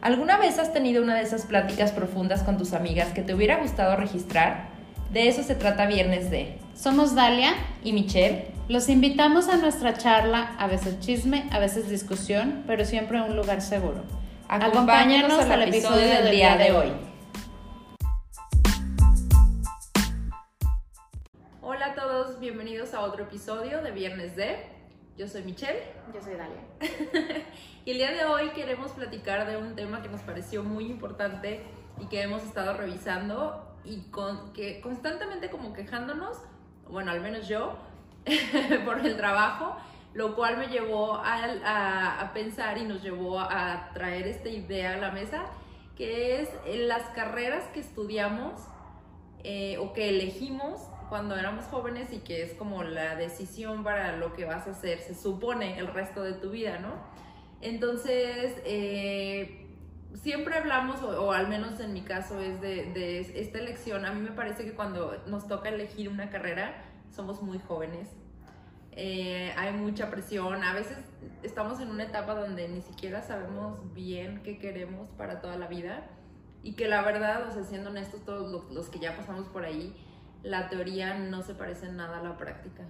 ¿Alguna vez has tenido una de esas pláticas profundas con tus amigas que te hubiera gustado registrar? De eso se trata Viernes de. Somos Dalia y Michelle. Los invitamos a nuestra charla, a veces chisme, a veces discusión, pero siempre a un lugar seguro. Acompáñanos, al, episodio, del día de hoy. Hola a todos, bienvenidos a otro episodio de Viernes de. Yo soy Michelle. Yo soy Dalia. y el día de hoy queremos platicar de un tema que nos pareció muy importante y que hemos estado revisando y con, que constantemente como quejándonos, bueno, al menos yo, por el trabajo, lo cual me llevó a, a, pensar y nos llevó a traer esta idea a la mesa, que es las carreras que estudiamos eh, o que elegimos cuando éramos jóvenes y que es como la decisión para lo que vas a hacer, se supone, el resto de tu vida, ¿no? Entonces, eh, siempre hablamos, o, al menos en mi caso es de, esta elección, a mí me parece que cuando nos toca elegir una carrera, somos muy jóvenes. Eh, hay mucha presión, a veces estamos en una etapa donde ni siquiera sabemos bien qué queremos para toda la vida y que la verdad, o sea, siendo honestos todos los que ya pasamos por ahí, la teoría no se parece nada a la práctica.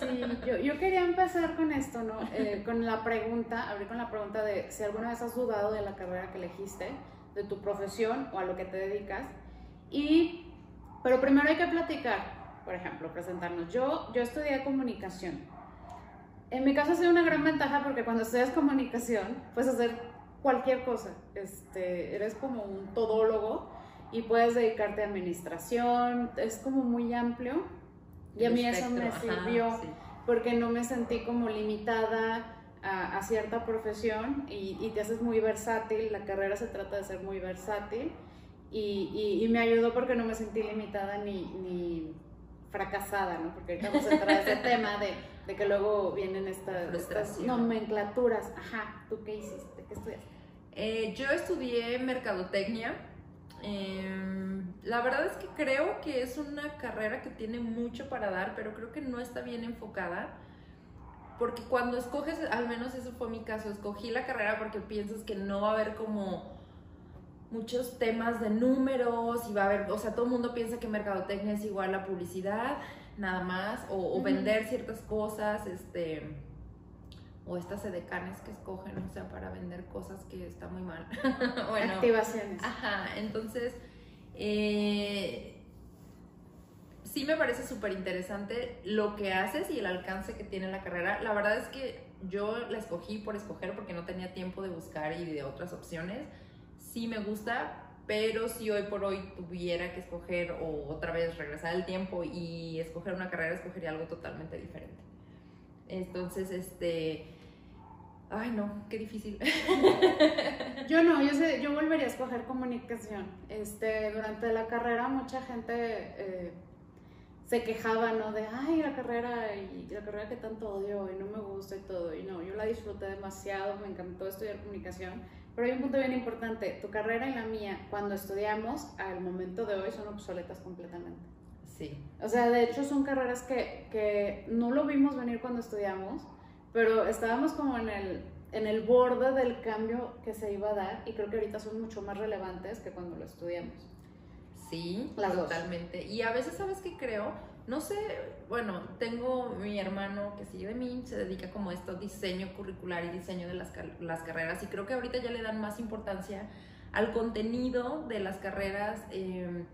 Sí, yo, quería empezar con esto, ¿no? Eh, con la pregunta, abrir con la pregunta de si alguna vez has dudado de la carrera que elegiste, de tu profesión o a lo que te dedicas. Y, pero primero hay que platicar, por ejemplo, presentarnos. Yo, yo estudié comunicación. En mi caso ha sido una gran ventaja porque cuando estudias comunicación puedes hacer cualquier cosa. Este, eres como un todólogo y puedes dedicarte a administración, es como muy amplio y a mí eso me sirvió porque no me sentí como limitada a, cierta profesión y, y, te haces muy versátil, la carrera se trata de ser muy versátil y, y, me ayudó porque no me sentí limitada ni, ni fracasada, ¿no? Porque ahorita vamos a entrar a ese tema de, de, que luego vienen estas, estas, nomenclaturas. Ajá, ¿tú qué hiciste? ¿Qué estudiaste? Eh, yo estudié mercadotecnia Em, la verdad es que creo que es una carrera que tiene mucho para dar, pero creo que no está bien enfocada. Porque cuando escoges, al menos eso fue mi caso, escogí la carrera porque piensas que no va a haber como muchos temas de números y va a haber, o sea, todo el mundo piensa que mercadotecnia es igual a publicidad, nada más, o, vender ciertas cosas, este o estas edecanes que escogen, o sea, para vender cosas que está muy mal. bueno, Activaciones. Ajá, entonces, eh, sí me parece súper interesante lo que haces y el alcance que tiene la carrera. La verdad es que yo la escogí por escoger porque no tenía tiempo de buscar y de otras opciones. Sí me gusta, pero si hoy por hoy tuviera que escoger o otra vez regresar el tiempo y escoger una carrera, escogería algo totalmente diferente. Entonces, este, Ay, no, qué difícil. yo no, yo sé, yo volvería a escoger comunicación. Este, durante la carrera mucha gente eh, se quejaba, ¿no? De, ay, la carrera y la carrera que tanto odio y no me gusta y todo. Y no, yo la disfruté demasiado, me encantó estudiar comunicación. Pero hay un punto bien importante, tu carrera y la mía, cuando estudiamos, al momento de hoy son obsoletas completamente. Sí. O sea, de hecho son carreras que, que no lo vimos venir cuando estudiamos pero estábamos como en el, en el borde del cambio que se iba a dar y creo que ahorita son mucho más relevantes que cuando lo estudiamos. Sí, totalmente. Y a veces, ¿sabes qué creo? No sé, bueno, tengo mi hermano que sigue de mí, se dedica como esto, diseño curricular y diseño de las, las carreras y creo que ahorita ya le dan más importancia al contenido de las carreras. Eh,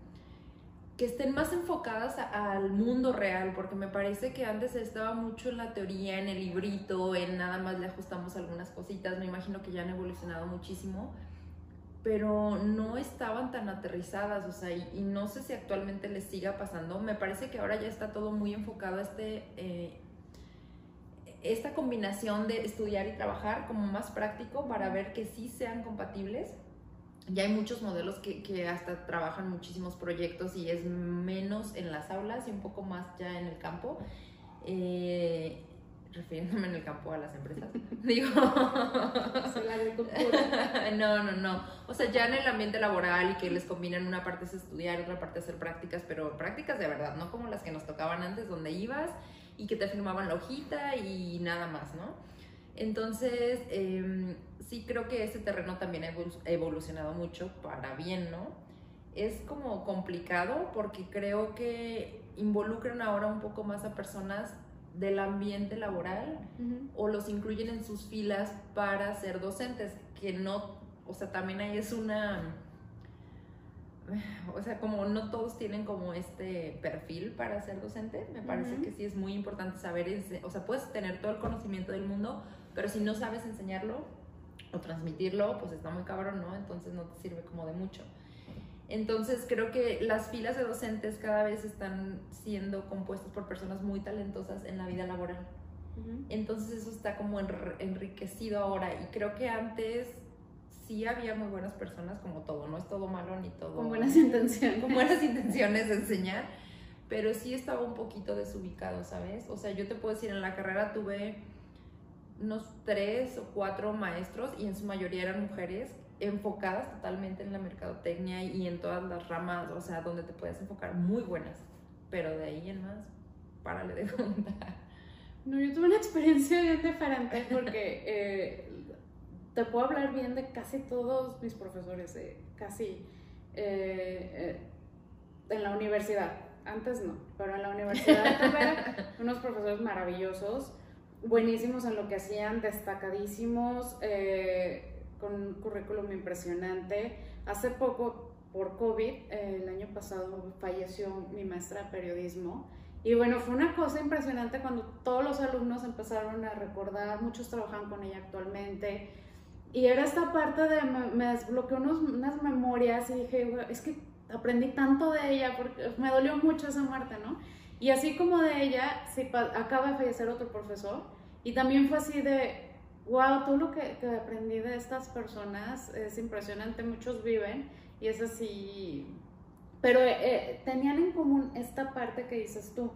que estén más enfocadas al mundo real, porque me parece que antes estaba mucho en la teoría, en el librito, en nada más le ajustamos algunas cositas, me imagino que ya han evolucionado muchísimo, pero no estaban tan aterrizadas, o sea, y, no sé si actualmente les siga pasando, me parece que ahora ya está todo muy enfocado a este... Eh, esta combinación de estudiar y trabajar como más práctico para ver que sí sean compatibles ya hay muchos modelos que, que, hasta trabajan muchísimos proyectos y es menos en las aulas y un poco más ya en el campo. Eh, refiriéndome en el campo a las empresas. Digo. la agricultura. no, no, no. O sea, ya en el ambiente laboral y que les combinan una parte es estudiar, otra parte hacer prácticas, pero prácticas de verdad, no como las que nos tocaban antes, donde ibas y que te firmaban la hojita y nada más, ¿no? Entonces, em, sí creo que ese terreno también ha evolucionado mucho para bien, ¿no? Es como complicado porque creo que involucran ahora un poco más a personas del ambiente laboral o los incluyen en sus filas para ser docentes, que no, o sea, también ahí es una, o sea, como no todos tienen como este perfil para ser docente, me parece que sí es muy importante saber, o sea, puedes tener todo el conocimiento del mundo, pero si no sabes enseñarlo o transmitirlo, pues está muy cabrón, ¿no? Entonces no te sirve como de mucho. Entonces creo que las filas de docentes cada vez están siendo compuestas por personas muy talentosas en la vida laboral. Entonces eso está como enriquecido ahora y creo que antes sí había muy buenas personas como todo, no es todo malo ni todo... Con buenas intenciones. Con buenas intenciones de enseñar, pero sí estaba un poquito desubicado, ¿sabes? O sea, yo te puedo decir, en la carrera tuve unos tres o cuatro maestros y en su mayoría eran mujeres enfocadas totalmente en la mercadotecnia y en todas las ramas, o sea, donde te puedes enfocar muy buenas, pero de ahí en más, párale de contar. No, yo tuve una experiencia bien diferente porque eh, te puedo hablar bien de casi todos mis profesores, casi eh, eh, en la universidad. Antes no, pero en la universidad tuve unos profesores maravillosos, buenísimos en lo que hacían, destacadísimos. Eh, con un currículum impresionante. Hace poco, por COVID, el año pasado falleció mi maestra de periodismo. Y bueno, fue una cosa impresionante cuando todos los alumnos empezaron a recordar, muchos trabajan con ella actualmente. Y era esta parte de, me, desbloqueó unos, unas memorias y dije, es que aprendí tanto de ella, porque me dolió mucho esa muerte, ¿no? Y así como de ella, sí, acaba de fallecer otro profesor. Y también fue así de, wow, todo lo que, que, aprendí de estas personas es impresionante, muchos viven y es así, pero eh, eh, tenían en común esta parte que dices tú,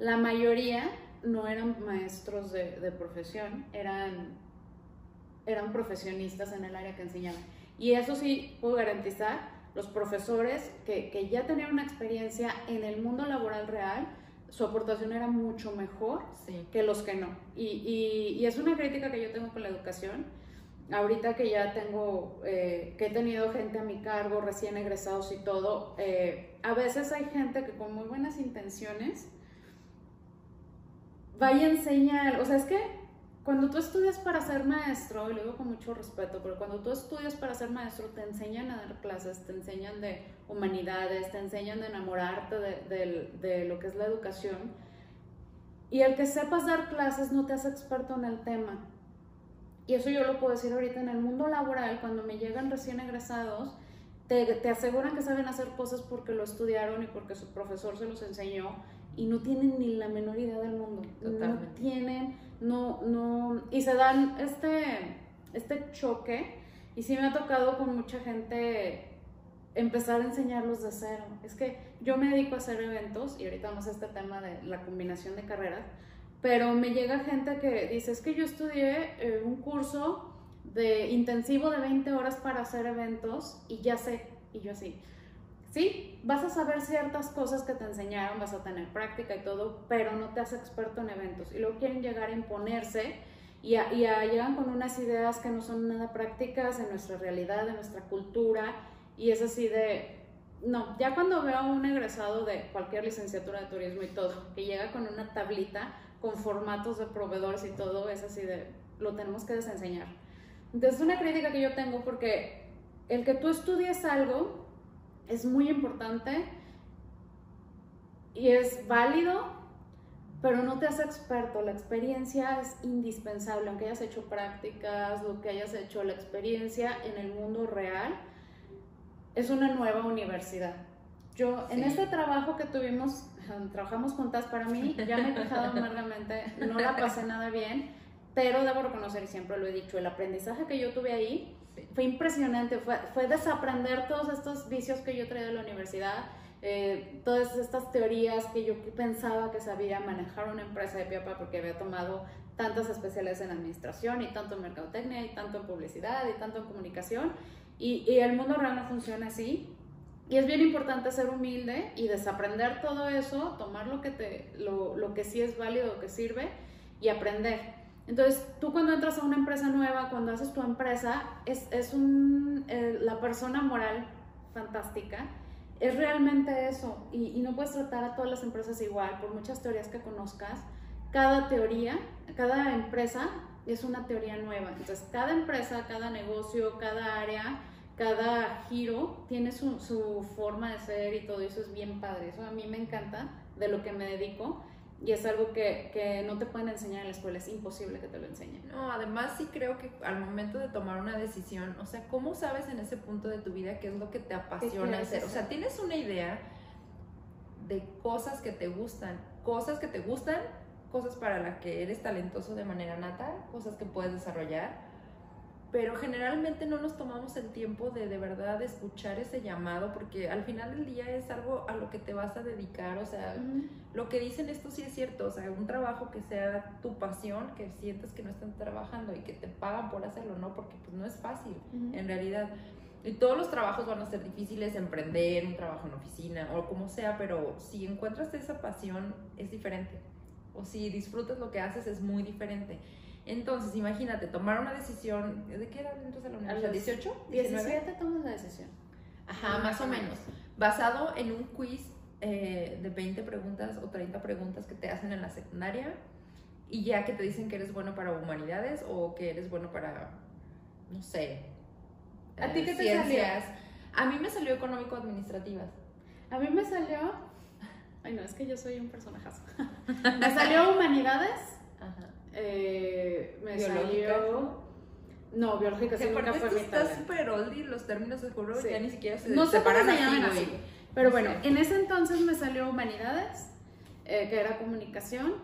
la mayoría no eran maestros de, de profesión, eran, eran profesionistas en el área que enseñaban. Y eso sí, puedo garantizar, los profesores que, que ya tenían una experiencia en el mundo laboral real, su aportación era mucho mejor que los que no. Y, y, es una crítica que yo tengo con la educación. Ahorita que ya tengo, eh, que he tenido gente a mi cargo, recién egresados y todo, eh, a veces hay gente que con muy buenas intenciones vaya a enseñar, o sea, es que cuando tú estudias para ser maestro, y lo digo con mucho respeto, pero cuando tú estudias para ser maestro, te enseñan a dar clases, te enseñan de humanidades, te enseñan a enamorarte de, de, lo que es la educación. Y el que sepas dar clases no te hace experto en el tema. Y eso yo lo puedo decir ahorita en el mundo laboral, cuando me llegan recién egresados, te, te, aseguran que saben hacer cosas porque lo estudiaron y porque su profesor se los enseñó y no tienen ni la menor idea del mundo. No tienen no, no, y se dan este, este choque, y sí me ha tocado con mucha gente empezar a enseñarlos de cero. Es que yo me dedico a hacer eventos, y ahorita vamos a este tema de la combinación de carreras, pero me llega gente que dice, es que yo estudié eh, un curso de intensivo de 20 horas para hacer eventos y ya sé, y yo así, Sí, vas a saber ciertas cosas que te enseñaron, vas a tener práctica y todo, pero no te haces experto en eventos. Y luego quieren llegar a imponerse y, a, llegan con unas ideas que no son nada prácticas en nuestra realidad, en nuestra cultura. Y es así de, no, ya cuando veo a un egresado de cualquier licenciatura de turismo y todo, que llega con una tablita con formatos de proveedores y todo, es así de, lo tenemos que desenseñar. Entonces, es una crítica que yo tengo porque el que tú estudies algo es muy importante y es válido, pero no te hace experto. La experiencia es indispensable, aunque hayas hecho prácticas, lo que hayas hecho, la experiencia en el mundo real es una nueva universidad. Yo, en este trabajo que tuvimos, trabajamos juntas, para mí, ya me he quejado amargamente, no la pasé nada bien, pero debo reconocer, y siempre lo he dicho, el aprendizaje que yo tuve ahí fue impresionante, fue, fue, desaprender todos estos vicios que yo traía de la universidad, eh, todas estas teorías que yo pensaba que sabía manejar una empresa de piapa porque había tomado tantas especialidades en administración y tanto en mercadotecnia y tanto en publicidad y tanto en comunicación y, y el mundo real no funciona así y es bien importante ser humilde y desaprender todo eso, tomar lo que, te, lo, lo que sí es válido, lo que sirve y aprender. Entonces, tú cuando entras a una empresa nueva, cuando haces tu empresa, es, es un, eh, la persona moral fantástica, es realmente eso. Y, y, no puedes tratar a todas las empresas igual, por muchas teorías que conozcas. Cada teoría, cada empresa es una teoría nueva. Entonces, cada empresa, cada negocio, cada área, cada giro tiene su, su forma de ser y todo eso es bien padre. Eso a mí me encanta de lo que me dedico y es algo que, que, no te pueden enseñar en la escuela, es imposible que te lo enseñen. No, además sí creo que al momento de tomar una decisión, o sea, ¿cómo sabes en ese punto de tu vida qué es lo que te apasiona hacer? O sea, tienes una idea de cosas que te gustan, cosas que te gustan, cosas para las que eres talentoso de manera nata, cosas que puedes desarrollar pero generalmente no nos tomamos el tiempo de de verdad escuchar ese llamado porque al final del día es algo a lo que te vas a dedicar, o sea, lo que dicen esto sí es cierto, o sea, un trabajo que sea tu pasión, que sientas que no están trabajando y que te pagan por hacerlo, ¿no? Porque pues no es fácil, en realidad. Y todos los trabajos van a ser difíciles, emprender, un trabajo en oficina o como sea, pero si encuentras esa pasión es diferente. O si disfrutas lo que haces es muy diferente. Entonces, imagínate, tomar una decisión, ¿de qué edad entras a la universidad? ¿18? 17 tomas la decisión. Ajá, más o menos. Basado en un quiz eh, de 20 preguntas o 30 preguntas que te hacen en la secundaria y ya que te dicen que eres bueno para humanidades o que eres bueno para, no sé, ¿A ti qué te ciencias. A mí me salió económico-administrativas. A mí me salió, ay no, es que yo soy un personajazo. me salió humanidades. Eh, me salió... No, biológica sí nunca fue mi Está súper oldie los términos de juro, ya ni siquiera se no separan así, Pero bueno, en ese entonces me salió humanidades, eh, que era comunicación,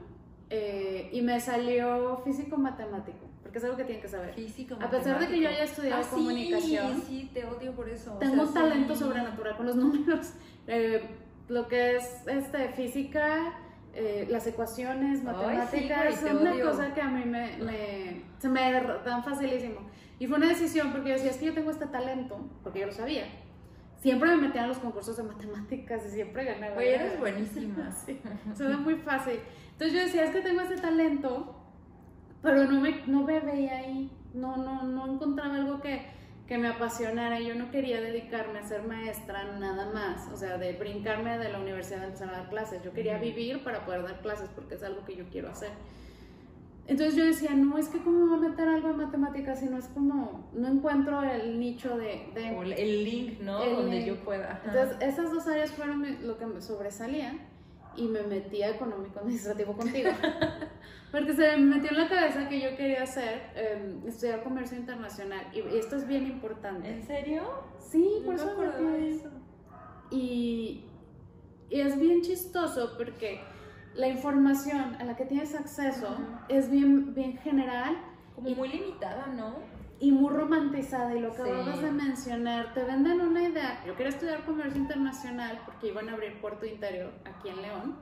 eh, y me salió físico-matemático, porque es algo que tienen que saber. Físico, A pesar de que yo haya estudiado ah, comunicación, sí, sí, te odio por eso. Tengo un talento sobrenatural con los números. Eh, lo que es este, física, eh, las ecuaciones matemáticas son una cosa que a mí me, se me dan facilísimo. Y fue una decisión porque yo decía, es que yo tengo este talento, porque yo lo sabía. Siempre me metía en los concursos de matemáticas y siempre ganaba. Oye, eres buenísima. sí, se muy fácil. Entonces yo decía, es que tengo este talento, pero no me, no me veía ahí. No, no, no encontraba algo que, que me apasionara. Yo no quería dedicarme a ser maestra nada más, o sea, de brincarme de la universidad a empezar a dar clases. Yo quería vivir para poder dar clases porque es algo que yo quiero hacer. Entonces yo decía, no, es que cómo voy a meter algo en matemáticas si no es como, no encuentro el nicho de... de el link, ¿no? Donde yo pueda. Entonces esas dos áreas fueron lo que me sobresalía y me metí a económico administrativo contigo. Porque se me metió en la cabeza que yo quería hacer, em, estudiar comercio internacional. Y, esto es bien importante. ¿En serio? Sí, por eso me eso. Y, y, es bien chistoso porque la información a la que tienes acceso es bien, bien general. Como muy limitada, ¿no? Y muy romantizada. Y lo que acabas de mencionar, te venden una idea. Yo quería estudiar comercio internacional porque iban a abrir puerto interior aquí en León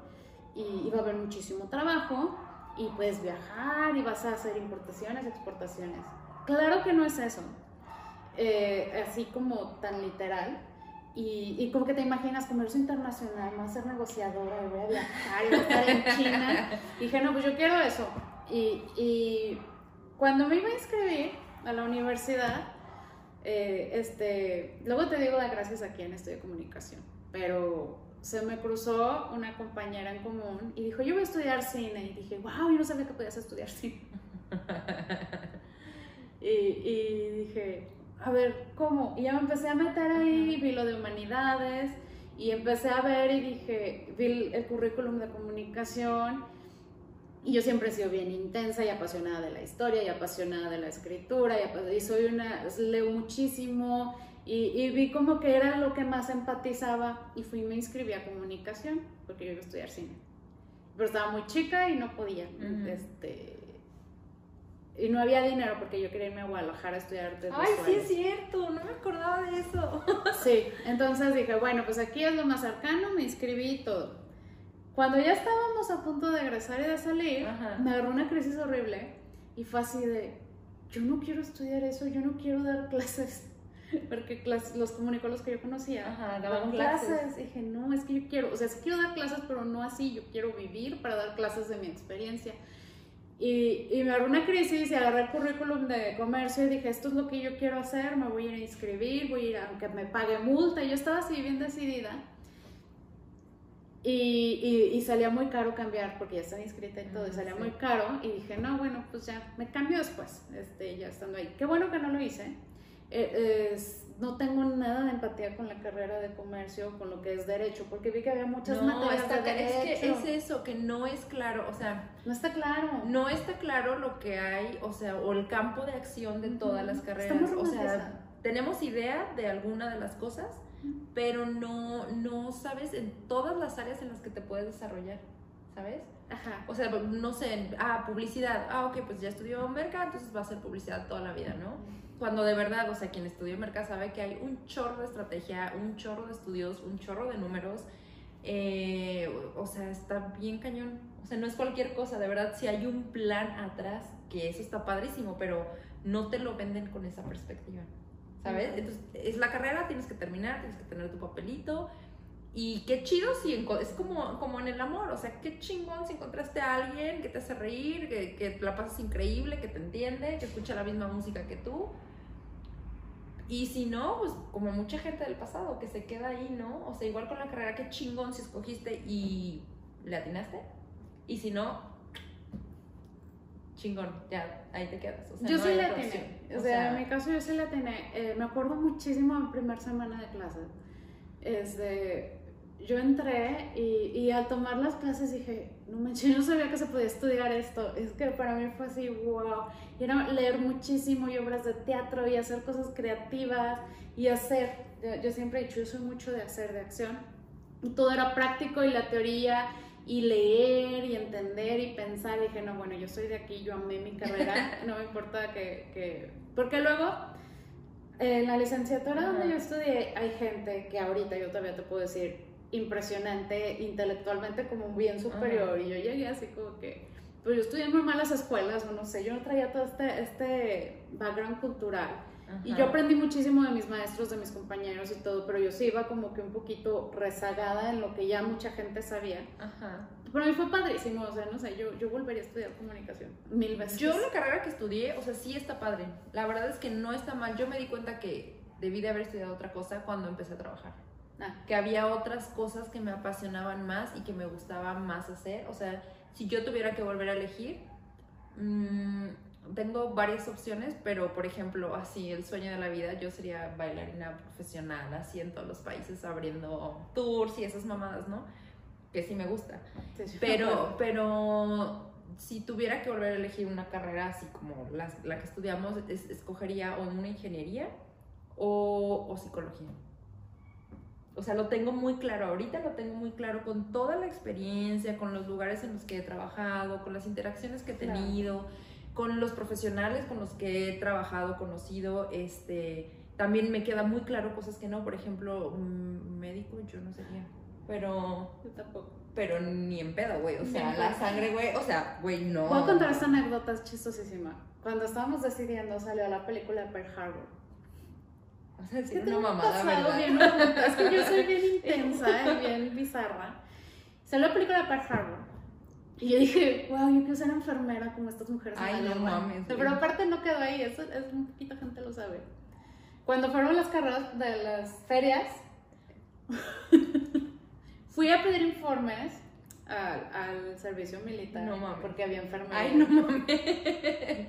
y iba a haber muchísimo trabajo y puedes viajar y vas a hacer importaciones, exportaciones. Claro que no es eso, eh, así como tan literal. Y, y, como que te imaginas comercio internacional, más ser negociadora, y voy a viajar y voy a estar en China. Y dije, no, pues yo quiero eso. Y, y cuando me iba a inscribir a la universidad, eh, este, luego te digo de gracias a quien estudio comunicación, pero se me cruzó una compañera en común y dijo, yo voy a estudiar cine. Y dije, wow, yo no sabía que podías estudiar cine. y, y, dije, a ver, ¿cómo? Y ya me empecé a meter ahí, vi lo de humanidades y empecé a ver y dije, vi el currículum de comunicación. Y yo siempre he sido bien intensa y apasionada de la historia y apasionada de la escritura y, y soy una, leo muchísimo y, vi como que era lo que más empatizaba y fui y me inscribí a comunicación porque yo iba a estudiar cine. Pero estaba muy chica y no podía. este, y no había dinero porque yo quería irme a Guadalajara a estudiar artes Ay, sí es cierto, no me acordaba de eso. sí, entonces dije, bueno, pues aquí es lo más cercano, me inscribí y todo. Cuando ya estábamos a punto de egresar y de salir, me agarró una crisis horrible y fue así de, yo no quiero estudiar eso, yo no quiero dar clases porque los comunicólogos que yo conocía daban clases. Dije, no, es que yo quiero, o sea, sí quiero dar clases, pero no así, yo quiero vivir para dar clases de mi experiencia. Y, y me agarró una crisis y agarré el currículum de comercio y dije, esto es lo que yo quiero hacer, me voy a ir a inscribir, voy a ir, aunque me pague multa. Y yo estaba así bien decidida. Y, y, y, salía muy caro cambiar porque ya estaba inscrita y todo, y salía muy caro. Y dije, no, bueno, pues ya me cambio después, este, ya estando ahí. Qué bueno que no lo hice. Eh, es, no tengo nada de empatía con la carrera de comercio, con lo que es derecho, porque vi que había muchas no, materias está, de derecho. Es que es eso, que no es claro, o sea... No está claro. No está claro lo que hay, o sea, o el campo de acción de todas las carreras. O sea, tenemos idea de alguna de las cosas, pero no, no sabes en todas las áreas en las que te puedes desarrollar, ¿sabes? Ajá. O sea, no sé, ah, publicidad. Ah, ok, pues ya estudió mercado, entonces va a ser publicidad toda la vida, ¿no? Cuando de verdad, o sea, quien estudió mercado sabe que hay un chorro de estrategia, un chorro de estudios, un chorro de números. Eh, o sea, está bien cañón. O sea, no es cualquier cosa, de verdad, si hay un plan atrás, que eso está padrísimo, pero no te lo venden con esa perspectiva, ¿sabes? Entonces, es la carrera, tienes que terminar, tienes que tener tu papelito. Y qué chido si es como, como en el amor, o sea, qué chingón si encontraste a alguien que te hace reír, que, que la pasas increíble, que te entiende, que escucha la misma música que tú. Y si no, pues como mucha gente del pasado que se queda ahí, ¿no? O sea, igual con la carrera, qué chingón si escogiste y le atinaste. Y si no, chingón, ya, ahí te quedas. O sea, yo no sí la atiné. opción. O, sea, en mi caso yo sí la atiné. Eh, me acuerdo muchísimo en primera semana de clase. Este, yo entré y, y, al tomar las clases dije, no manches, yo no sabía que se podía estudiar esto. Es que para mí fue así, wow. Y era leer muchísimo y obras de teatro y hacer cosas creativas y hacer. Yo, yo siempre he dicho, yo soy mucho de hacer, de acción. Y todo era práctico y la teoría y leer y entender y pensar. Y dije, no, bueno, yo soy de aquí, yo amé mi carrera, no me importa que... que... Porque luego, en la licenciatura donde yo estudié, hay gente que ahorita yo todavía te puedo decir, impresionante intelectualmente como bien superior y yo llegué así como que pues yo estudié en muy malas escuelas o no sé, yo no traía todo este, este background cultural Ajá. y yo aprendí muchísimo de mis maestros, de mis compañeros y todo, pero yo sí iba como que un poquito rezagada en lo que ya mucha gente sabía. Ajá. Pero a mí fue padrísimo, o sea, no sé, yo, yo volvería a estudiar comunicación mil veces. Yo la carrera que estudié, o sea, sí está padre. La verdad es que no está mal. Yo me di cuenta que debí de haber estudiado otra cosa cuando empecé a trabajar. Ah. que había otras cosas que me apasionaban más y que me gustaba más hacer. O sea, si yo tuviera que volver a elegir, mmm, tengo varias opciones, pero por ejemplo, así el sueño de la vida, yo sería bailarina profesional, así en todos los países, abriendo tours y esas mamadas, ¿no? Que sí me gusta. Sí, pero, pero si tuviera que volver a elegir una carrera así como la, la que estudiamos, es, escogería o una ingeniería o, o psicología. O sea, lo tengo muy claro, ahorita lo tengo muy claro con toda la experiencia, con los lugares en los que he trabajado, con las interacciones que he tenido, claro. Con los profesionales con los que he trabajado, conocido, este, también me queda muy claro cosas que no, por ejemplo, un médico yo no sería, pero... Yo tampoco. Pero ni en pedo, güey, o sea, la sangre, güey, o sea, güey, no. Voy a contar esta anécdota, chistosísima. Cuando estábamos decidiendo salió la película de Pearl Harbor. O sea, es que una mamada, ¿verdad? Bien, es que yo soy bien intensa y bien bizarra. Salió la película de Pearl Harbor. Y yo dije, wow, yo quiero ser enfermera como estas mujeres. Ay, no mames. Pero aparte no quedó ahí, eso es un poquito gente lo sabe. Cuando fueron las carreras de las ferias, fui a pedir informes al, al servicio militar. No mames. Porque había enfermeras. Ay, no mames.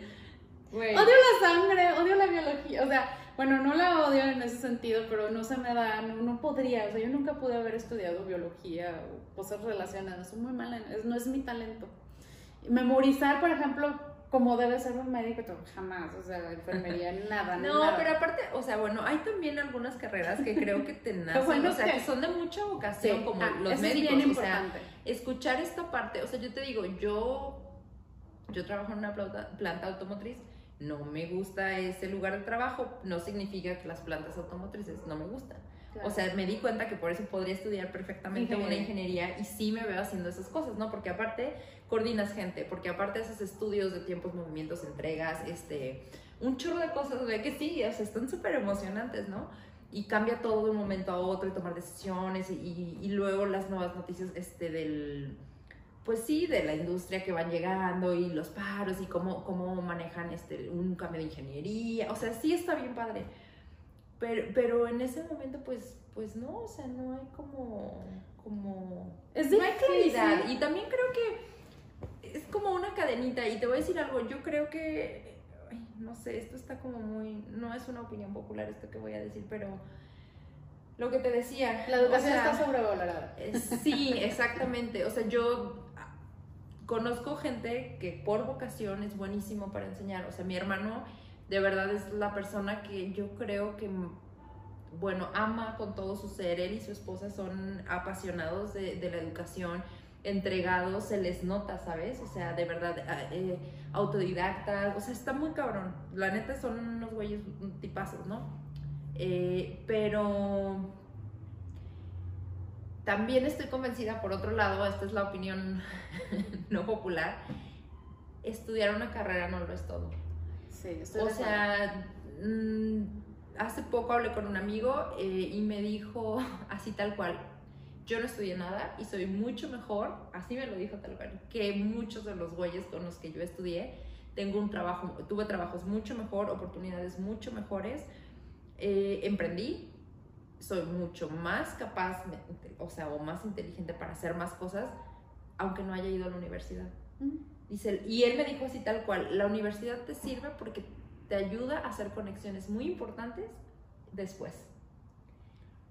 Odio la sangre, odio la biología. O sea, bueno, no la odio en ese sentido, pero no se me da, no, no podría. O sea, yo nunca pude haber estudiado biología o cosas relacionadas. Soy muy mala, es, no es mi talento. Memorizar, por ejemplo, como debe ser un médico, jamás, o sea, enfermería, nada, No, nada. pero aparte, o sea, bueno, hay también algunas carreras que creo que te nacen, bueno, o sea, que... son de mucha vocación, sí. como ah, los médicos, es bien o sea, escuchar esta parte, o sea, yo te digo, yo, yo trabajo en una planta, planta automotriz, no me gusta ese lugar de trabajo, no significa que las plantas automotrices no me gustan. Claro. O sea, me di cuenta que por eso podría estudiar perfectamente ingeniería. una ingeniería y sí me veo haciendo esas cosas, ¿no? Porque aparte coordinas gente, porque aparte haces estudios de tiempos, movimientos, entregas, este, un chorro de cosas, de que sí, o sea, están súper emocionantes, ¿no? Y cambia todo de un momento a otro y tomar decisiones y, y, y luego las nuevas noticias este, del pues sí, de la industria que van llegando y los paros y cómo, cómo manejan este, un cambio de ingeniería. O sea, sí está bien padre. Pero, pero en ese momento, pues, pues no, o sea, no hay como, como, Es no hay claridad. Y también creo que es como una cadenita. Y te voy a decir algo, yo creo que, ay, no sé, esto está como muy, no es una opinión popular esto que voy a decir, pero lo que te decía. La educación o sea, está sobrevalorada. eh, Sí, exactamente. O sea, yo conozco gente que por vocación es buenísimo para enseñar. O sea, mi hermano de verdad es la persona que yo creo que, bueno, ama con todo su ser. Él y su esposa son apasionados de, la educación, entregados, se les nota, ¿sabes? O sea, de verdad, eh, autodidactas. O sea, está muy cabrón. La neta son unos güeyes tipazos, ¿no? Eh, pero también estoy convencida, por otro lado, esta es la opinión no popular, estudiar una carrera no lo es todo. Sí, estoy O sea, mm, hace poco hablé con un amigo eh, y me dijo así tal cual, yo no estudié nada y soy mucho mejor, así me lo dijo tal cual, que muchos de los güeyes con los que yo estudié. Tengo un trabajo, tuve trabajos mucho mejor, oportunidades mucho mejores, eh, emprendí, soy mucho más capaz, o sea, o más inteligente para hacer más cosas, aunque no haya ido a la universidad. Dice y él me dijo así tal cual, la universidad te sirve porque te ayuda a hacer conexiones muy importantes después.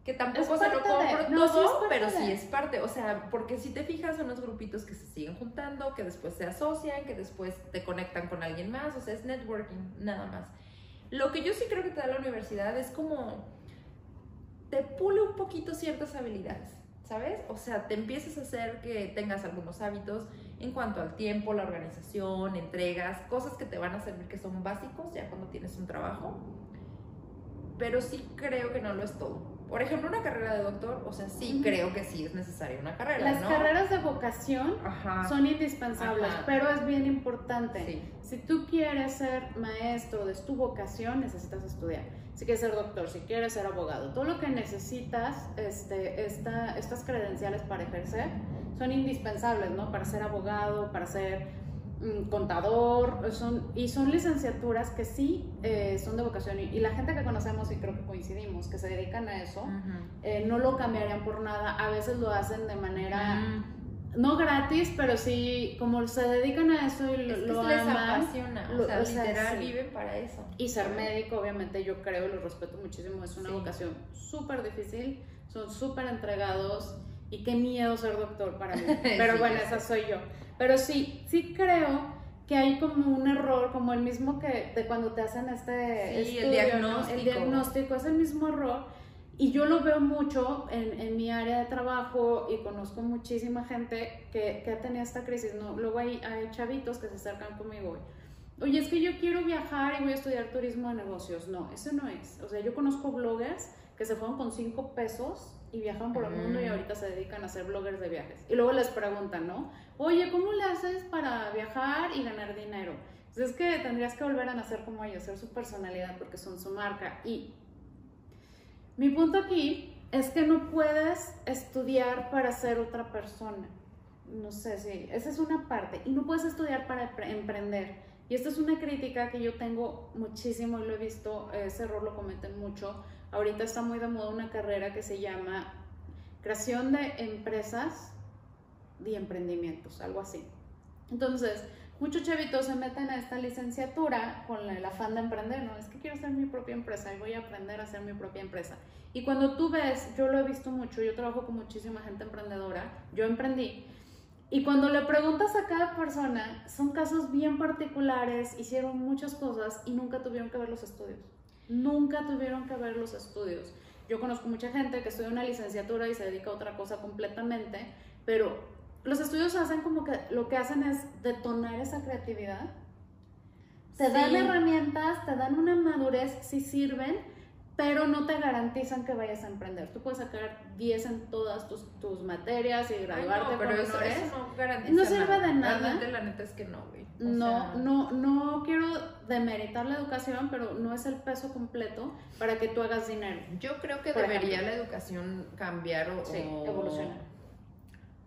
Que tampoco Es se lo compro no, todo, pero de. sí es parte. O sea, porque si te fijas son los grupitos que se siguen juntando, que después se asocian, que después te conectan con alguien más. O sea, es networking, nada más. Lo que yo sí creo que te da la universidad es como te pule un poquito ciertas habilidades, ¿sabes? O sea, te empiezas a hacer que tengas algunos hábitos en cuanto al tiempo, la organización, entregas, cosas que te van a servir que son básicos ya cuando tienes un trabajo. Pero sí creo que no lo es todo. Por ejemplo, una carrera de doctor, o sea, sí creo que sí es necesaria una carrera, Las ¿no? carreras de vocación Ajá. son indispensables, Ajá. pero es bien importante. Sí. Si tú quieres ser maestro, es tu vocación, necesitas estudiar. Si quieres ser doctor, si quieres ser abogado, todo lo que necesitas, este, esta, estas credenciales para ejercer, son indispensables, ¿no? Para ser abogado, para ser mm, contador, son, y son licenciaturas que sí eh, son de vocación. Y, y la gente que conocemos, y creo que coincidimos, que se dedican a eso, eh, no lo cambiarían por nada. A veces lo hacen de manera Mm. No gratis, pero sí, como se dedican a eso y lo, Es que lo les aman. apasiona, lo- o sea, o sea, literal sí. viven para eso. Y ser médico, obviamente, yo creo lo respeto muchísimo, es una Sí. vocación súper difícil, son súper entregados y qué miedo ser doctor para mí. Pero Sí, bueno, esa soy yo. Pero sí, sí creo que hay como un error, como el mismo que de cuando te hacen este Sí, el estudio, ¿no? diagnóstico. El diagnóstico es el mismo error. Y yo lo veo mucho en, en mi área de trabajo y conozco muchísima gente que, que ha tenido esta crisis. ¿no? Luego hay, hay chavitos que se acercan conmigo. y, Oye, es que yo quiero viajar y voy a estudiar turismo de negocios. No, eso no es. O sea, yo conozco bloggers que se fueron con cinco pesos y viajan por el mundo y ahorita se dedican a ser bloggers de viajes. Y luego les preguntan, ¿no? Oye, ¿cómo le haces para viajar y ganar dinero? Pues es que tendrías que volver a nacer como ellos, ser su personalidad porque son su marca. Y mi punto aquí es que no puedes estudiar para ser otra persona. No sé si, esa es una parte. Y no puedes estudiar para empre- emprender. Y esta es una crítica que yo tengo muchísimo y lo he visto, ese error lo cometen mucho. Ahorita está muy de moda una carrera que se llama creación de empresas y emprendimientos, algo así. Entonces, muchos chavitos se meten a esta licenciatura con el afán de emprender, ¿no? Es que quiero hacer mi propia empresa y voy a aprender a hacer mi propia empresa. Y cuando tú ves, yo lo he visto mucho, yo trabajo con muchísima gente emprendedora, yo emprendí, y cuando le preguntas a cada persona, son casos bien particulares, hicieron muchas cosas y nunca tuvieron que ver los estudios. Nunca tuvieron que ver los estudios. Yo conozco mucha gente que estudia una licenciatura y se dedica a otra cosa completamente, pero los estudios hacen como que lo que hacen es detonar esa creatividad. Te dan herramientas, te dan una madurez, sí sirven, pero no te garantizan que vayas a emprender. Tú puedes sacar 10 en todas tus, tus materias y Ay, graduarte no, pero con eso, no garantiza No sirve de nada. Realmente, la neta es que no, güey. O No, sea, no, no quiero demeritar la educación, pero no es el peso completo para que tú hagas dinero. Yo creo que Por debería ejemplo. la educación cambiar o, Sí, o- evolucionar.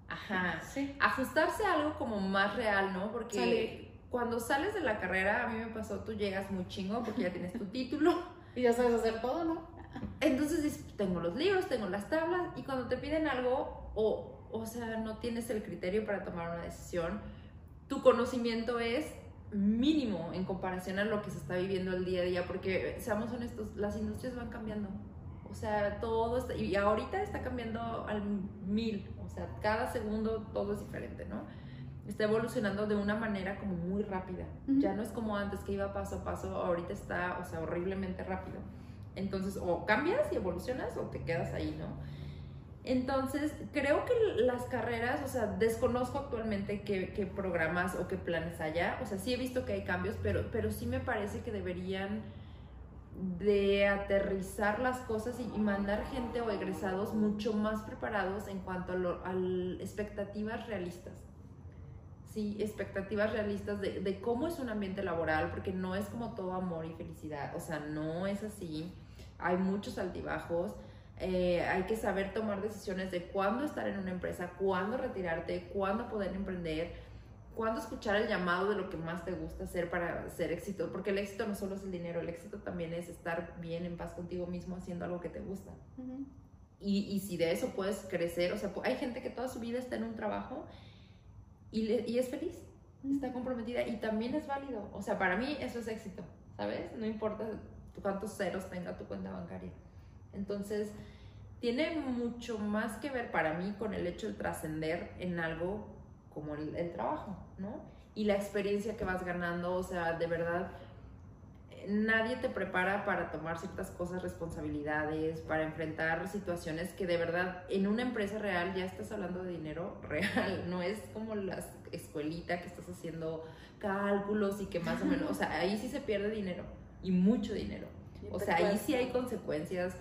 Ajá. Sí. Ajustarse a algo como más real, ¿no? Porque cuando sales de la carrera, a mí me pasó, tú llegas muy chingo porque ya tienes tu título. y ya sabes hacer todo, ¿no? Entonces dices, tengo los libros, tengo las tablas, y cuando te piden algo, o, o sea, no tienes el criterio para tomar una decisión, tu conocimiento es mínimo en comparación a lo que se está viviendo el día a día, porque seamos honestos, las industrias van cambiando. O sea, todo está, y ahorita está cambiando al mil, o sea, cada segundo todo es diferente, ¿no? Está evolucionando de una manera como muy rápida. Ya no es como antes que iba paso a paso, ahorita está, o sea, horriblemente rápido. Entonces, o cambias y evolucionas o te quedas ahí, ¿no? Entonces, creo que las carreras, o sea, desconozco actualmente qué, programas o qué planes haya. O sea, sí he visto que hay cambios, pero, pero sí me parece que deberían de aterrizar las cosas y, mandar gente o egresados mucho más preparados en cuanto a, expectativas realistas. Sí, expectativas realistas de, de cómo es un ambiente laboral, porque no es como todo amor y felicidad, o sea, no es así. Hay muchos altibajos eh, hay que saber tomar decisiones de cuándo estar en una empresa, cuándo retirarte, cuándo poder emprender, cuándo escuchar el llamado de lo que más te gusta hacer para ser éxito, porque el éxito no solo es el dinero, el éxito también es estar bien en paz contigo mismo haciendo algo que te gusta. y, y, si de eso puedes crecer, o sea, hay gente que toda su vida está en un trabajo y, y es feliz, está comprometida y también es válido. O sea, para mí eso es éxito, ¿sabes? No importa cuántos ceros tenga tu cuenta bancaria. Entonces, tiene mucho más que ver para mí con el hecho de trascender en algo como el, trabajo, ¿no? Y la experiencia que vas ganando, o sea, de verdad, nadie te prepara para tomar ciertas cosas, responsabilidades, para enfrentar situaciones que de verdad en una empresa real ya estás hablando de dinero real, no es como la escuelita que estás haciendo cálculos y que más o menos, o sea, ahí sí se pierde dinero y mucho dinero. O sea, ahí sí hay consecuencias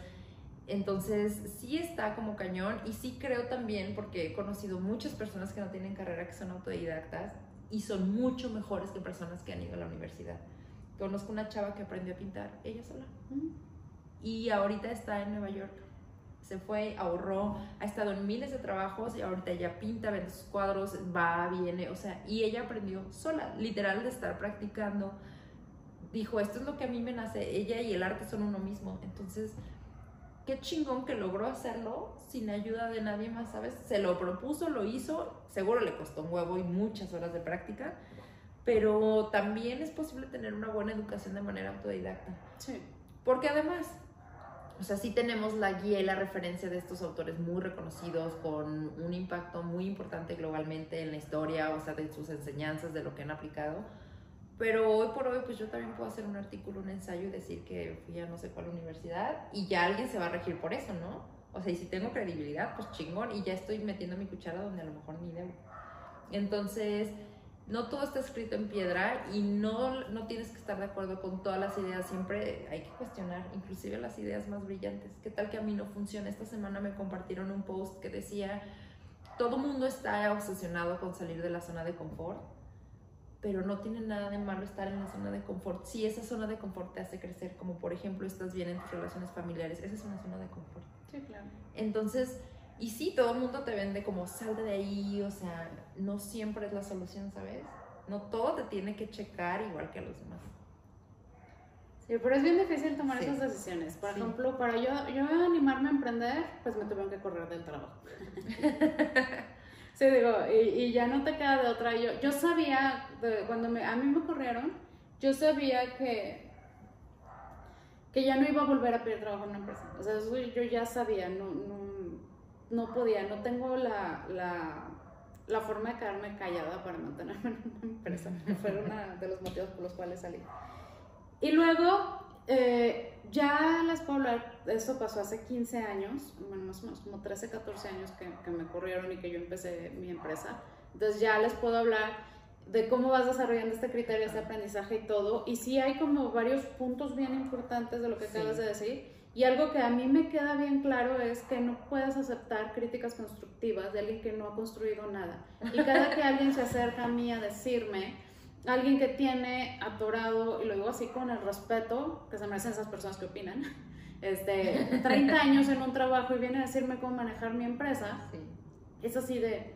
entonces, sí está como cañón y sí creo también, porque he conocido muchas personas que no tienen carrera que son autodidactas y son mucho mejores que personas que han ido a la universidad. Conozco una chava que aprendió a pintar ella sola y ahorita está en Nueva York. Se fue, ahorró, ha estado en miles de trabajos y ahorita ella pinta, vende sus cuadros, va, viene, o sea, y ella aprendió sola, literal de estar practicando. Dijo, esto es lo que a mí me nace, ella y el arte son uno mismo. Entonces, qué chingón que logró hacerlo sin ayuda de nadie más, ¿sabes? Se lo propuso, lo hizo, seguro le costó un huevo y muchas horas de práctica, pero también es posible tener una buena educación de manera autodidacta. Sí. Porque además, o sea, sí tenemos la guía y la referencia de estos autores muy reconocidos, con un impacto muy importante globalmente en la historia, o sea, de sus enseñanzas, de lo que han aplicado pero hoy por hoy, pues yo también puedo hacer un artículo, un ensayo y decir que fui a no sé cuál universidad y ya alguien se va a regir por eso, ¿no? O sea, y si tengo credibilidad, pues chingón y ya estoy metiendo mi cuchara donde a lo mejor ni debo. Entonces, no todo está escrito en piedra y no, no tienes que estar de acuerdo con todas las ideas, siempre hay que cuestionar, inclusive las ideas más brillantes. ¿Qué tal que a mí no funciona? Esta semana me compartieron un post que decía, todo mundo está obsesionado con salir de la zona de confort pero no tiene nada de malo estar en la zona de confort. Si esa zona de confort te hace crecer, como por ejemplo estás bien en tus relaciones familiares, esa es una zona de confort. Sí, claro. Entonces, y sí, todo el mundo te vende como sal de ahí, o sea, no siempre es la solución, ¿sabes? No todo te tiene que checar igual que a los demás. Sí, pero es bien difícil tomar esas decisiones. Por ejemplo, para yo, yo animarme a emprender, pues me tuvieron que correr del trabajo. Sí, digo, y, ya no te queda de otra. Yo, yo sabía, cuando me, a mí me corrieron, yo sabía que, que ya no iba a volver a pedir trabajo en una empresa. O sea, eso yo ya sabía, no, no, no podía, no tengo la, la, la, forma de quedarme callada para mantenerme en una empresa. Fue uno de los motivos por los cuales salí. Y luego, eh, ya les puedo hablar, eso pasó hace 15 años, bueno, más o menos como 13, 14 años que, que, me corrieron y que yo empecé mi empresa. Entonces ya les puedo hablar de cómo vas desarrollando este criterio, este aprendizaje y todo. Y sí hay como varios puntos bien importantes de lo que acabas de decir. Y algo que a mí me queda bien claro es que no puedes aceptar críticas constructivas de alguien que no ha construido nada. Y cada que alguien se acerca a mí a decirme, alguien que tiene atorado, y lo digo así con el respeto que se merecen esas personas que opinan, este, 30 años en un trabajo y viene a decirme cómo manejar mi empresa, es así de,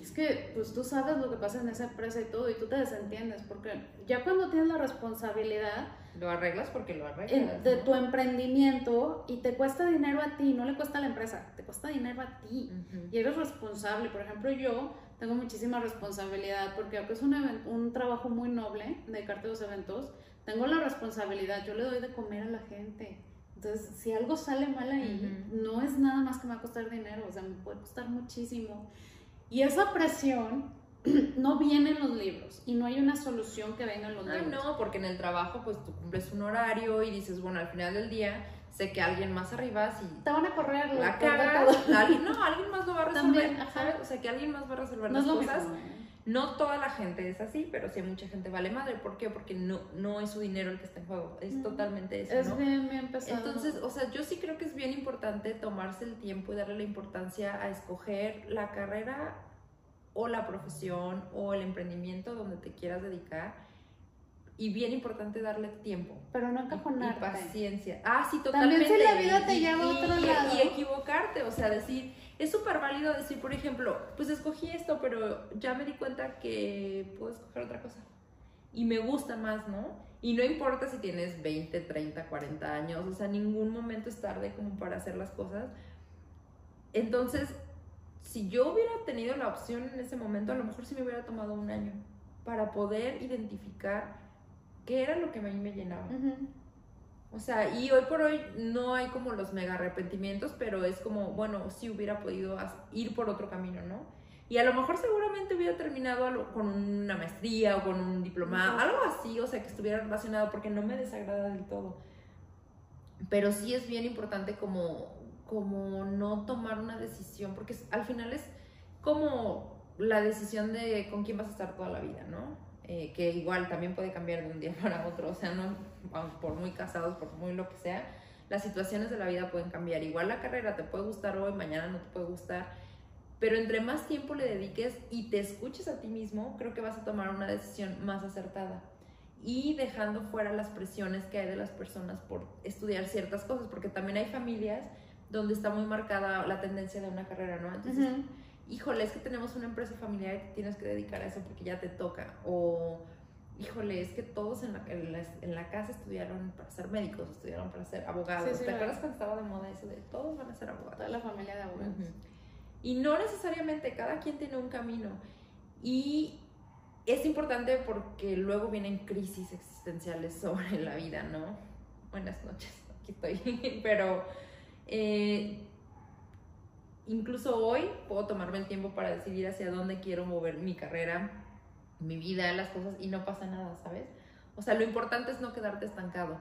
es que pues tú sabes lo que pasa en esa empresa y todo y tú te desentiendes porque ya cuando tienes la responsabilidad lo arreglas porque lo arreglas de tu emprendimiento y te cuesta dinero a ti no le cuesta a la empresa te cuesta dinero a ti. Y eres responsable. Por ejemplo yo tengo muchísima responsabilidad porque aunque es un, un trabajo muy noble dedicarte a los eventos tengo la responsabilidad yo le doy de comer a la gente entonces, si algo sale mal ahí, no es nada más que me va a costar dinero, o sea, me puede costar muchísimo. Y esa presión no viene en los libros y no hay una solución que venga en los ah, libros. No, porque en el trabajo pues tú cumples un horario y dices, bueno, al final del día sé que alguien más arriba si te van a correr la cara, alguien, no, alguien más lo va a resolver, ¿sabes? O sea, que alguien más va a resolver las cosas. ¿eh? No toda la gente es así, pero sí mucha gente vale madre. ¿Por qué? Porque no, no es su dinero el que está en juego. Es totalmente eso. Es bien, bien pesado. Entonces, o sea, yo sí creo que es bien importante tomarse el tiempo y darle la importancia a escoger la carrera o la profesión o el emprendimiento donde te quieras dedicar. Y bien importante darle tiempo. Pero no encajonarte. Y paciencia. Ah, sí, totalmente. También si la vida te lleva a otro lado. Y equivocarte, o sea, decir es súper válido decir, por ejemplo, pues escogí esto, pero ya me di cuenta que puedo escoger otra cosa. Y me gusta más, ¿no? Y no importa si tienes 20, 30, 40 años, o sea, ningún momento es tarde como para hacer las cosas. Entonces, si yo hubiera tenido la opción en ese momento, a lo mejor sí me hubiera tomado un año para poder identificar qué era lo que a mí me llenaba. O sea, y hoy por hoy no hay como los mega arrepentimientos, pero es como, bueno, si hubiera podido ir por otro camino, ¿no? Y a lo mejor seguramente hubiera terminado con una maestría o con un diploma, algo así, o sea, que estuviera relacionado, porque no me desagrada del todo. Pero sí es bien importante como, como no tomar una decisión, porque al final es como la decisión de con quién vas a estar toda la vida, ¿no? Eh, que igual también puede cambiar de un día para otro, o sea, no por muy casados, por muy lo que sea, las situaciones de la vida pueden cambiar. Igual la carrera te puede gustar hoy, mañana no te puede gustar, pero entre más tiempo le dediques y te escuches a ti mismo, creo que vas a tomar una decisión más acertada. Y dejando fuera las presiones que hay de las personas por estudiar ciertas cosas, porque también hay familias donde está muy marcada la tendencia de una carrera, ¿no? Híjole, es que tenemos una empresa familiar y te tienes que dedicar a eso porque ya te toca. O, híjole, es que todos en la, en la, casa estudiaron para ser médicos, estudiaron para ser abogados. ¿Te acuerdas cuando estaba de moda eso de todos van a ser abogados? Toda la familia de abogados. Y no necesariamente, cada quien tiene un camino. Y es importante porque luego vienen crisis existenciales sobre la vida, ¿no? Buenas noches, aquí estoy. Pero eh, incluso hoy puedo tomarme el tiempo para decidir hacia dónde quiero mover mi carrera, mi vida, las cosas y no pasa nada, ¿sabes? O sea, lo importante es no quedarte estancado.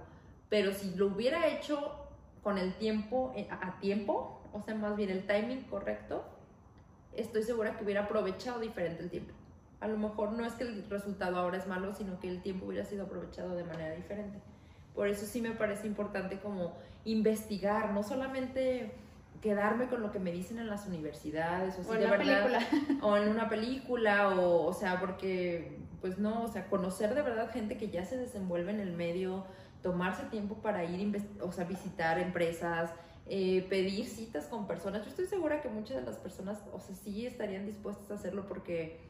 Pero si lo hubiera hecho con el tiempo, eh, a tiempo, o sea, más bien el timing correcto, estoy segura que hubiera aprovechado diferente el tiempo. A lo mejor no es que el resultado ahora es malo, sino que el tiempo hubiera sido aprovechado de manera diferente. Por eso sí me parece importante como investigar, no solamente quedarme con lo que me dicen en las universidades o, en una película. o en una película o o sea porque pues no o sea conocer de verdad gente que ya se desenvuelve en el medio tomarse tiempo para ir o sea visitar empresas eh, pedir citas con personas. Yo estoy segura que muchas de las personas o sea sí estarían dispuestas a hacerlo porque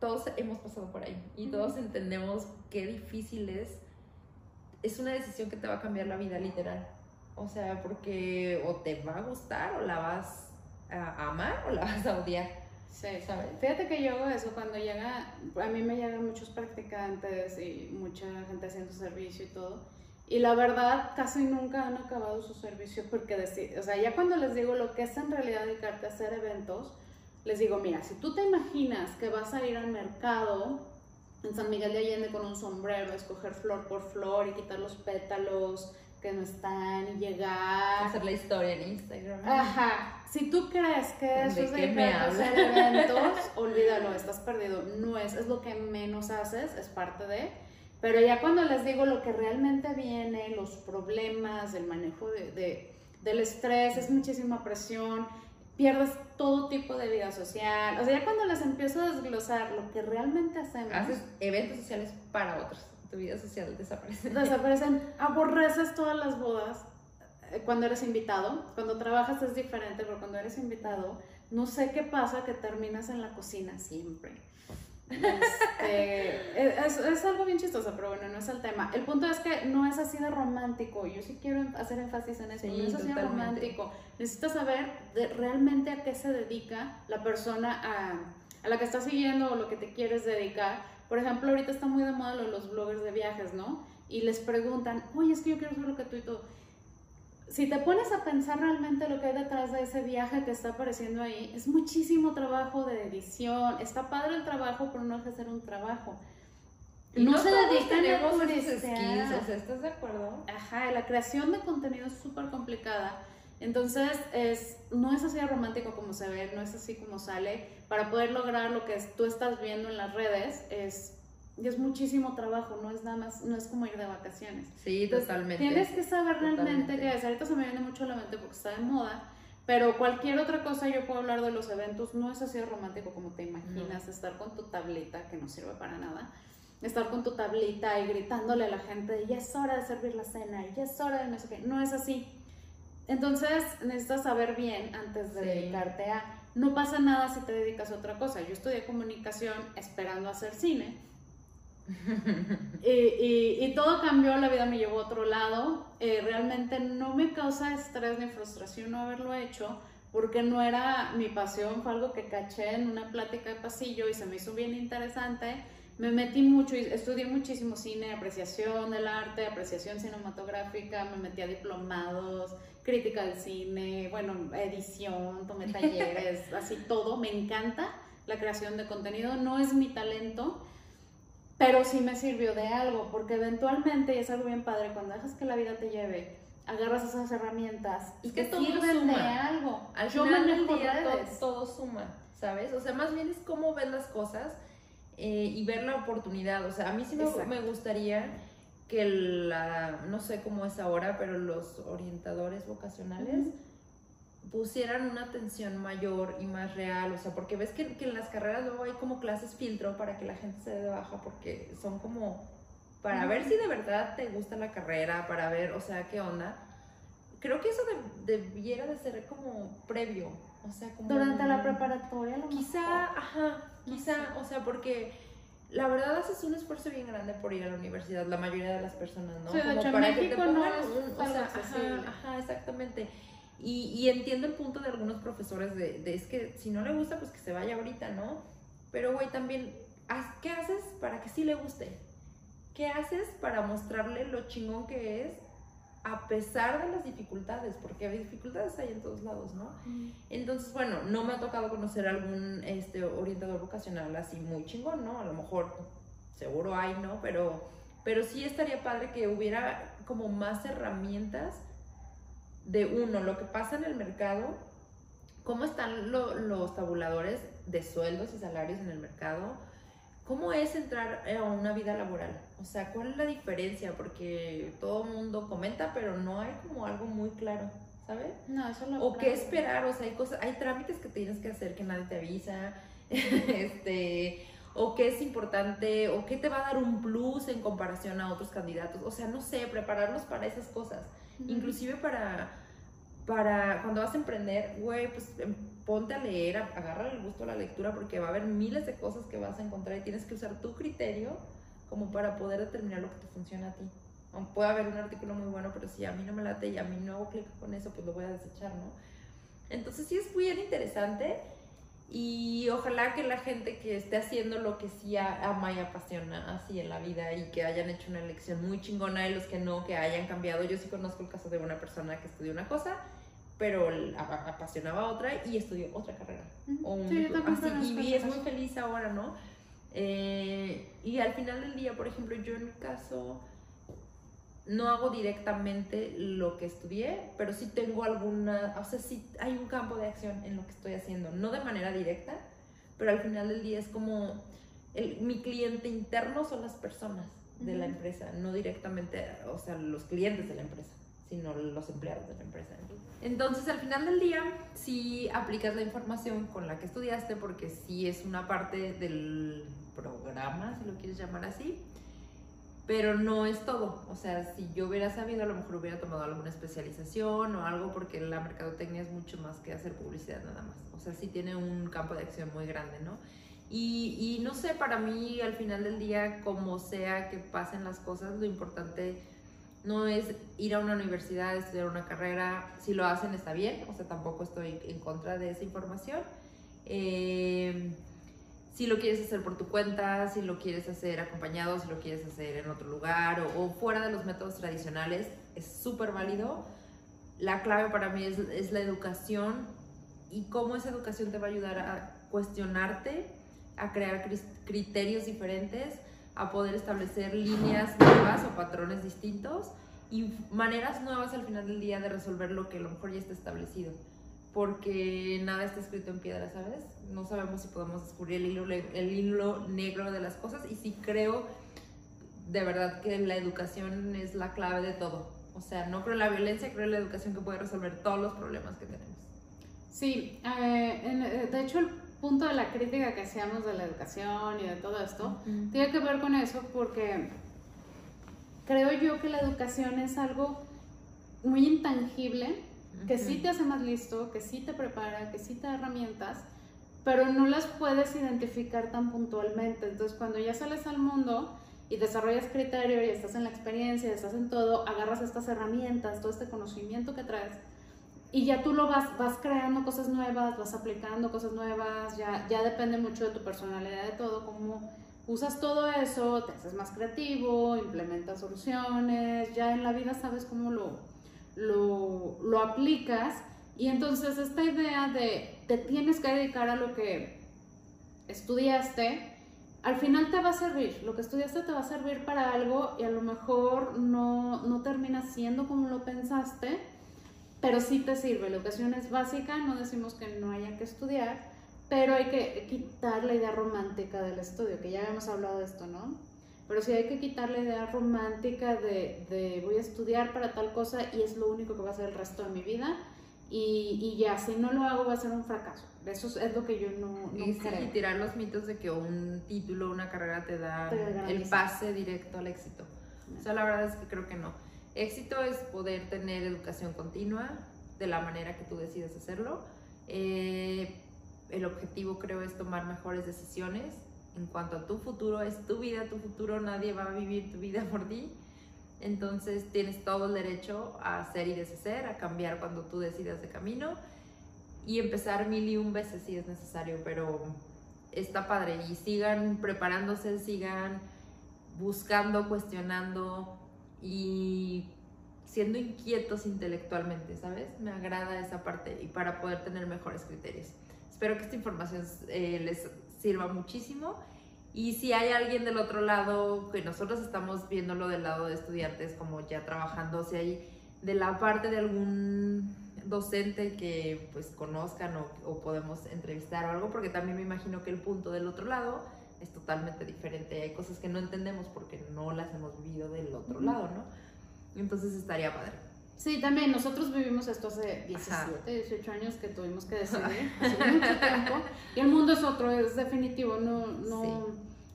todos hemos pasado por ahí y todos entendemos qué difícil es. Es una decisión que te va a cambiar la vida literal o sea, porque o te va a gustar o la vas a amar o la vas a odiar. Sí, ¿sabes? Fíjate que yo hago eso cuando llega, a mí me llegan muchos practicantes y mucha gente haciendo servicio y todo. Y la verdad, casi nunca han acabado su servicio porque, decir, o sea, ya cuando les digo lo que es en realidad dedicarte a hacer eventos, les digo, mira, si tú te imaginas que vas a ir al mercado en San Miguel de Allende con un sombrero, escoger flor por flor y quitar los pétalos, que no están y llegar. Hacer la historia en Instagram. Ajá. Si tú crees que eso es de hacer eventos, olvídalo, estás perdido. No es, es lo que menos haces, es parte de. Pero ya cuando les digo lo que realmente viene, los problemas, el manejo de, del estrés, es muchísima presión, pierdes todo tipo de vida social. O sea, ya cuando les empiezo a desglosar lo que realmente hacemos. Haces eventos sociales para otros tu vida social desaparece. Desaparecen, aborreces todas las bodas. eh, cuando eres invitado, cuando trabajas es diferente, pero cuando eres invitado, no sé qué pasa que terminas en la cocina siempre. Este, es, es, algo bien chistoso, pero bueno, no es el tema. El punto es que no es así de romántico. Yo sí quiero hacer énfasis en eso. no es así de romántico. Necesitas saber realmente a qué se dedica la persona a, a, la que estás siguiendo o lo que te quieres dedicar. Por ejemplo, ahorita está muy de moda los bloggers de viajes, ¿no? Y les preguntan, oye, es que yo quiero saber lo que tú y todo si te pones a pensar realmente lo que hay detrás de ese viaje que está apareciendo ahí, es muchísimo trabajo de edición. Está padre el trabajo, pero no es hacer un trabajo. Y no, se dedican a turistear. ¿estás de acuerdo? Ajá, la creación de contenido es súper complicada. Entonces, es, no es así de romántico como se ve, no es así como sale. Para poder lograr lo que tú estás viendo en las redes, es es muchísimo trabajo, no es nada más, no es como ir de vacaciones. Sí, totalmente. Tienes que saber realmente qué es. Ahorita se me viene mucho a la mente porque está de moda, pero cualquier otra cosa yo puedo hablar de los eventos, no es así romántico como te imaginas, estar con tu tablita, que no sirve para nada, estar con tu tablita y gritándole a la gente, ya es hora de servir la cena, ya es hora de no sé qué, no es así. Entonces necesitas saber bien antes de dedicarte a... No pasa nada si te dedicas a otra cosa. Yo estudié comunicación esperando hacer cine y, todo cambió, la vida me llevó a otro lado. Eh, realmente no me causa estrés ni frustración no haberlo hecho, porque no era mi pasión, fue algo que caché en una plática de pasillo y se me hizo bien interesante. Me metí mucho y estudié muchísimo cine, apreciación del arte, apreciación cinematográfica, me metí a diplomados, crítica del cine, bueno, edición, tomé talleres, así todo. Me encanta la creación de contenido, no es mi talento pero sí me sirvió de algo, porque eventualmente, y es algo bien padre, cuando dejas que la vida te lleve, agarras esas herramientas y que te sirven de algo. Al Yo final del día todo, suma, ¿sabes? O sea, más bien es cómo ves las cosas eh, y ver la oportunidad. O sea, a mí sí me, gustaría que la, no sé cómo es ahora, pero los orientadores vocacionales pusieran una atención mayor y más real, o sea, porque ves que, en las carreras luego hay como clases filtro para que la gente se dé de baja, porque son como para ver si de verdad te gusta la carrera, para ver, o sea, qué onda. Creo que eso debiera de ser como previo, o sea, como... Durante la preparatoria, lo Quizá, ajá, quizá, o sea, porque la verdad haces un esfuerzo bien grande por ir a la universidad, la mayoría de las personas, ¿no? Sí, como para que te pongan un, o sea, ajá, ajá, exactamente. Y, entiendo el punto de algunos profesores de, es que si no le gusta, pues que se vaya ahorita, ¿no? Pero, güey, también, ¿qué haces para que sí le guste? ¿Qué haces para mostrarle lo chingón que es a pesar de las dificultades? Porque dificultades hay en todos lados, ¿no? Entonces, bueno, no me ha tocado conocer algún este, orientador vocacional así muy chingón, ¿no? A lo mejor, seguro hay, ¿no? Pero, pero sí estaría padre que hubiera como más herramientas de uno, lo que pasa en el mercado, cómo están los tabuladores de sueldos y salarios en el mercado, cómo es entrar a una vida laboral, o sea, cuál es la diferencia, porque todo el mundo comenta, pero no hay como algo muy claro. ¿Sabes? No, eso lo O qué esperar, o sea, hay cosas, hay trámites que tienes que hacer que nadie te avisa, este, o qué es importante, o qué te va a dar un plus en comparación a otros candidatos. O sea, no sé, prepararnos para esas cosas. Inclusive para, para cuando vas a emprender, güey, pues em, ponte a leer, agarra el gusto a la lectura porque va a haber miles de cosas que vas a encontrar y tienes que usar tu criterio como para poder determinar lo que te funciona a ti. puede haber un artículo muy bueno, pero si a mí no me late y a mí no hago clic con eso, pues lo voy a desechar, ¿no? Entonces sí es muy interesante y ojalá que la gente que esté haciendo lo que sí ama y apasiona así en la vida y que hayan hecho una elección muy chingona y los que no, que hayan cambiado. Yo sí conozco el caso de una persona que estudió una cosa, pero apasionaba otra y estudió otra carrera. y es muy feliz ahora, ¿no? Eh, y al final del día, por ejemplo, yo en mi caso no hago directamente lo que estudié, pero sí tengo alguna, o sea, sí hay un campo de acción en lo que estoy haciendo, no de manera directa, pero al final del día es como el, mi cliente interno son las personas de la empresa, no directamente, o sea, los clientes de la empresa, sino los empleados de la empresa. Entonces, al final del día, sí aplicas la información con la que estudiaste, porque sí es una parte del programa, si lo quieres llamar así, pero no es todo. O sea, si yo hubiera sabido, a lo mejor hubiera tomado alguna especialización o algo, porque la mercadotecnia es mucho más que hacer publicidad nada más. O sea, sí tiene un campo de acción muy grande, ¿no? Y, y no sé, para mí al final del día, como sea que pasen las cosas, lo importante no es ir a una universidad, estudiar una carrera. Si lo hacen está bien, o sea, tampoco estoy en contra de esa información. Eh, si lo quieres hacer por tu cuenta, si lo quieres hacer acompañado, si lo quieres hacer en otro lugar o, fuera de los métodos tradicionales, es súper válido. La clave para mí es, es, la educación y cómo esa educación te va a ayudar a cuestionarte, a crear criterios diferentes, a poder establecer líneas nuevas o patrones distintos y maneras nuevas al final del día de resolver lo que a lo mejor ya está establecido porque nada está escrito en piedra, ¿sabes? No sabemos si podemos descubrir el hilo, el hilo negro de las cosas y sí creo de verdad que la educación es la clave de todo. O sea, no creo en la violencia, creo en la educación que puede resolver todos los problemas que tenemos. Sí, eh, eh, de hecho el punto de la crítica que hacíamos de la educación y de todo esto tiene que ver con eso porque creo yo que la educación es algo muy intangible que sí te hace más listo, que sí te prepara, que sí te da herramientas, pero no las puedes identificar tan puntualmente. Entonces, cuando ya sales al mundo y desarrollas criterio y estás en la experiencia, estás en todo, agarras estas herramientas, todo este conocimiento que traes y ya tú lo vas, vas creando cosas nuevas, vas aplicando cosas nuevas, ya, ya depende mucho de tu personalidad, de todo, cómo usas todo eso, te haces más creativo, implementas soluciones, ya en la vida sabes cómo lo, lo, lo aplicas y entonces esta idea de te tienes que dedicar a lo que estudiaste, al final te va a servir, lo que estudiaste te va a servir para algo y a lo mejor no, no termina siendo como lo pensaste, pero sí te sirve. La educación es básica, no decimos que no haya que estudiar, pero hay que quitar la idea romántica del estudio, que ya habíamos hablado de esto, ¿no? Pero sí hay que quitar la idea romántica de, de, voy a estudiar para tal cosa y es lo único que va a ser el resto de mi vida y, y ya, si no lo hago va a ser un fracaso. Eso es lo que yo no, no y, creo. Y tirar los mitos de que un título, una carrera te da el pase directo al éxito. O sea, la verdad es que creo que no. Éxito es poder tener educación continua de la manera que tú decides hacerlo. Eh, el objetivo creo es tomar mejores decisiones en cuanto a tu futuro, es tu vida, tu futuro, nadie va a vivir tu vida por ti. Entonces tienes todo el derecho a hacer y deshacer, a cambiar cuando tú decidas de camino y empezar mil y un veces si es necesario, pero está padre y sigan preparándose, sigan buscando, cuestionando y siendo inquietos intelectualmente, ¿sabes? Me agrada esa parte y para poder tener mejores criterios. Espero que esta información eh, les sirva muchísimo. Y si hay alguien del otro lado, que nosotros estamos viéndolo del lado de estudiantes, como ya trabajando, si hay de la parte de algún docente que pues conozcan o, o, podemos entrevistar o algo, porque también me imagino que el punto del otro lado es totalmente diferente. Hay cosas que no entendemos porque no las hemos vivido del otro lado, ¿no? Entonces estaría padre. Sí, también nosotros vivimos esto hace 17, 18 años que tuvimos que decidir, hace mucho tiempo, y el mundo es otro, es definitivo, no, no,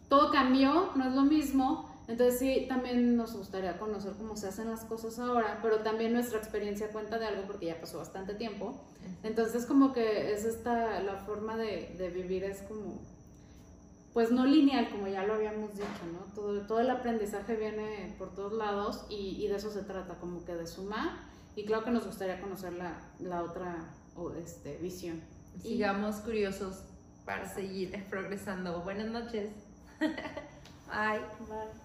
todo cambió, no es lo mismo, entonces sí, también nos gustaría conocer cómo se hacen las cosas ahora, pero también nuestra experiencia cuenta de algo porque ya pasó bastante tiempo, entonces como que es esta, la forma de, de vivir es como pues no lineal, como ya lo habíamos dicho, ¿no? Todo, todo el aprendizaje viene por todos lados y, de eso se trata, como que de sumar. Y claro que nos gustaría conocer la, la otra este, visión. Sigamos curiosos para seguir progresando. Buenas noches. Bye. Bye.